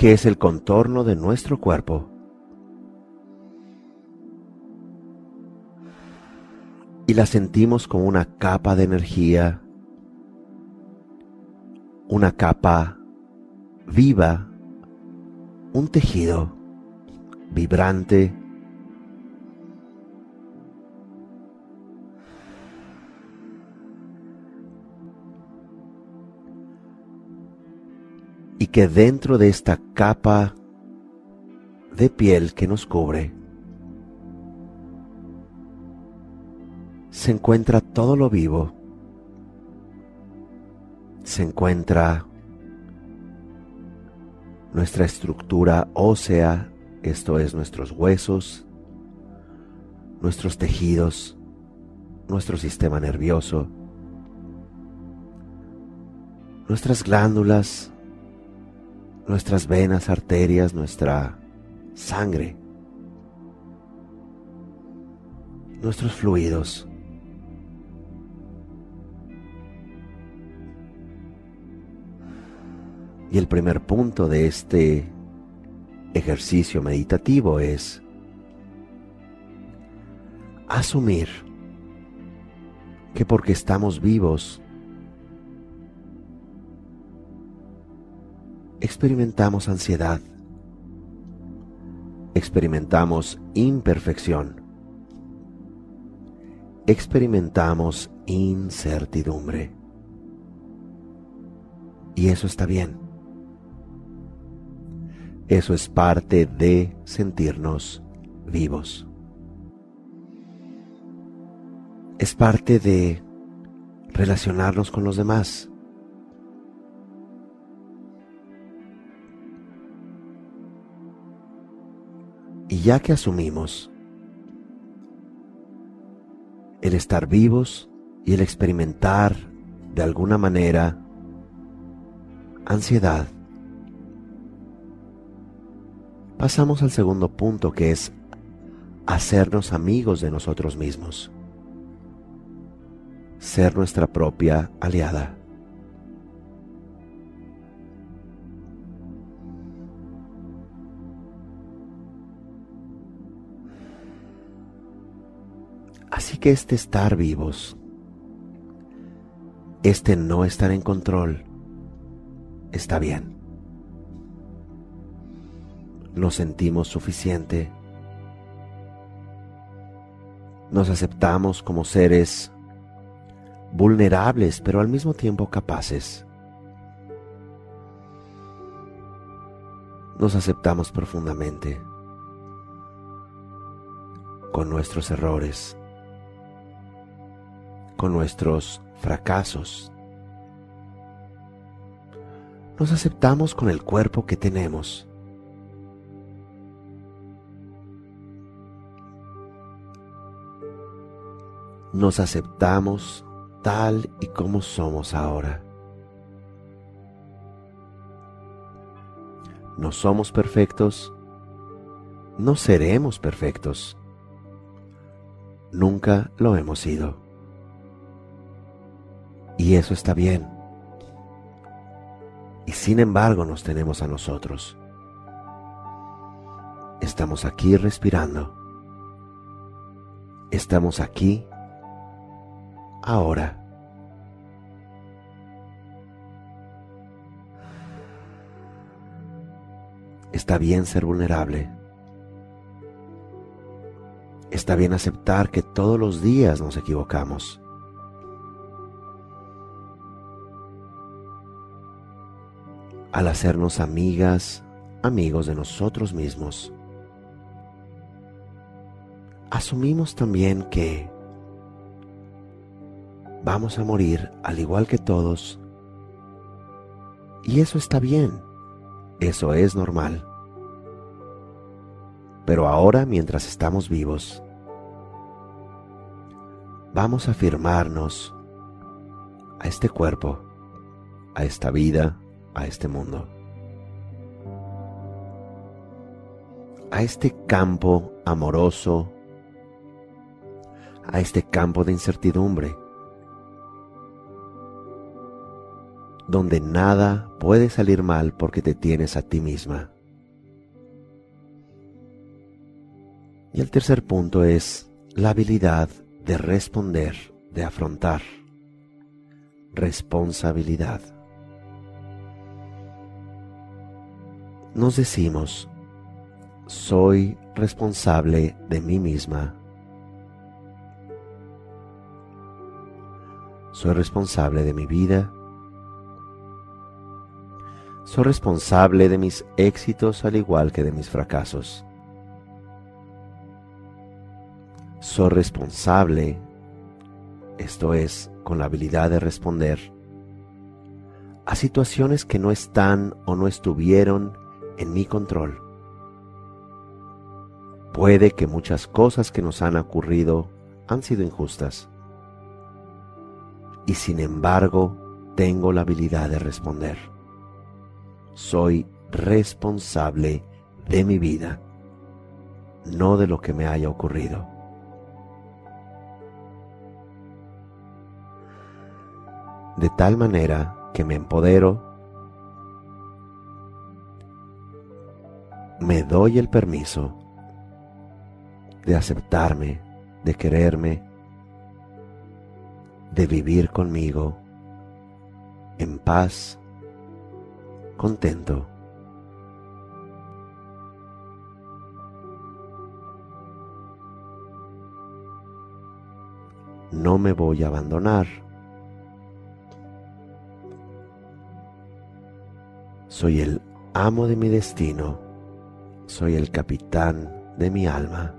que es el contorno de nuestro cuerpo. Y la sentimos como una capa de energía, una capa viva, un tejido vibrante, y que dentro de esta capa de piel que nos cubre se encuentra todo lo vivo, se encuentra nuestra estructura ósea, esto es nuestros huesos, nuestros tejidos, nuestro sistema nervioso, nuestras glándulas, nuestras venas, arterias, nuestra sangre, nuestros fluidos. Y el primer punto de este ejercicio meditativo es asumir que porque estamos vivos experimentamos ansiedad, experimentamos imperfección, experimentamos incertidumbre. Y eso está bien. Eso es parte de sentirnos vivos. Es parte de relacionarnos con los demás. Y ya que asumimos el estar vivos y el experimentar de alguna manera ansiedad, pasamos al segundo punto que es hacernos amigos de nosotros mismos, ser nuestra propia aliada. Así que este estar vivos, este no estar en control, está bien. Nos sentimos suficiente. Nos aceptamos como seres vulnerables, pero al mismo tiempo capaces. Nos aceptamos profundamente con nuestros errores con nuestros fracasos. Nos aceptamos con el cuerpo que tenemos. Nos aceptamos tal y como somos ahora. No somos perfectos, no seremos perfectos. Nunca lo hemos sido. Y eso está bien. Y sin embargo nos tenemos a nosotros. Estamos aquí respirando. Estamos aquí ahora. Está bien ser vulnerable. Está bien aceptar que todos los días nos equivocamos. Al hacernos amigas, amigos de nosotros mismos, asumimos también que vamos a morir al igual que todos. Y eso está bien, eso es normal. Pero ahora, mientras estamos vivos, vamos a afirmarnos a este cuerpo, a esta vida, a este mundo, a este campo amoroso, a este campo de incertidumbre, donde nada puede salir mal porque te tienes a ti misma. Y el tercer punto es la habilidad de responder, de afrontar. Responsabilidad. Nos decimos, soy responsable de mí misma. Soy responsable de mi vida soy responsable de mis éxitos al igual que de mis fracasos. Soy responsable, esto es, con la habilidad de responder, a situaciones que no están o no estuvieron en mi control. Puede que muchas cosas que nos han ocurrido han sido injustas. Y sin embargo, tengo la habilidad de responder soy responsable de mi vida, no de lo que me haya ocurrido. De tal manera que me empodero, me doy el permiso de aceptarme, de quererme, de vivir conmigo en paz contento. No me voy a abandonar. Soy el amo de mi destino. Soy el capitán de mi alma.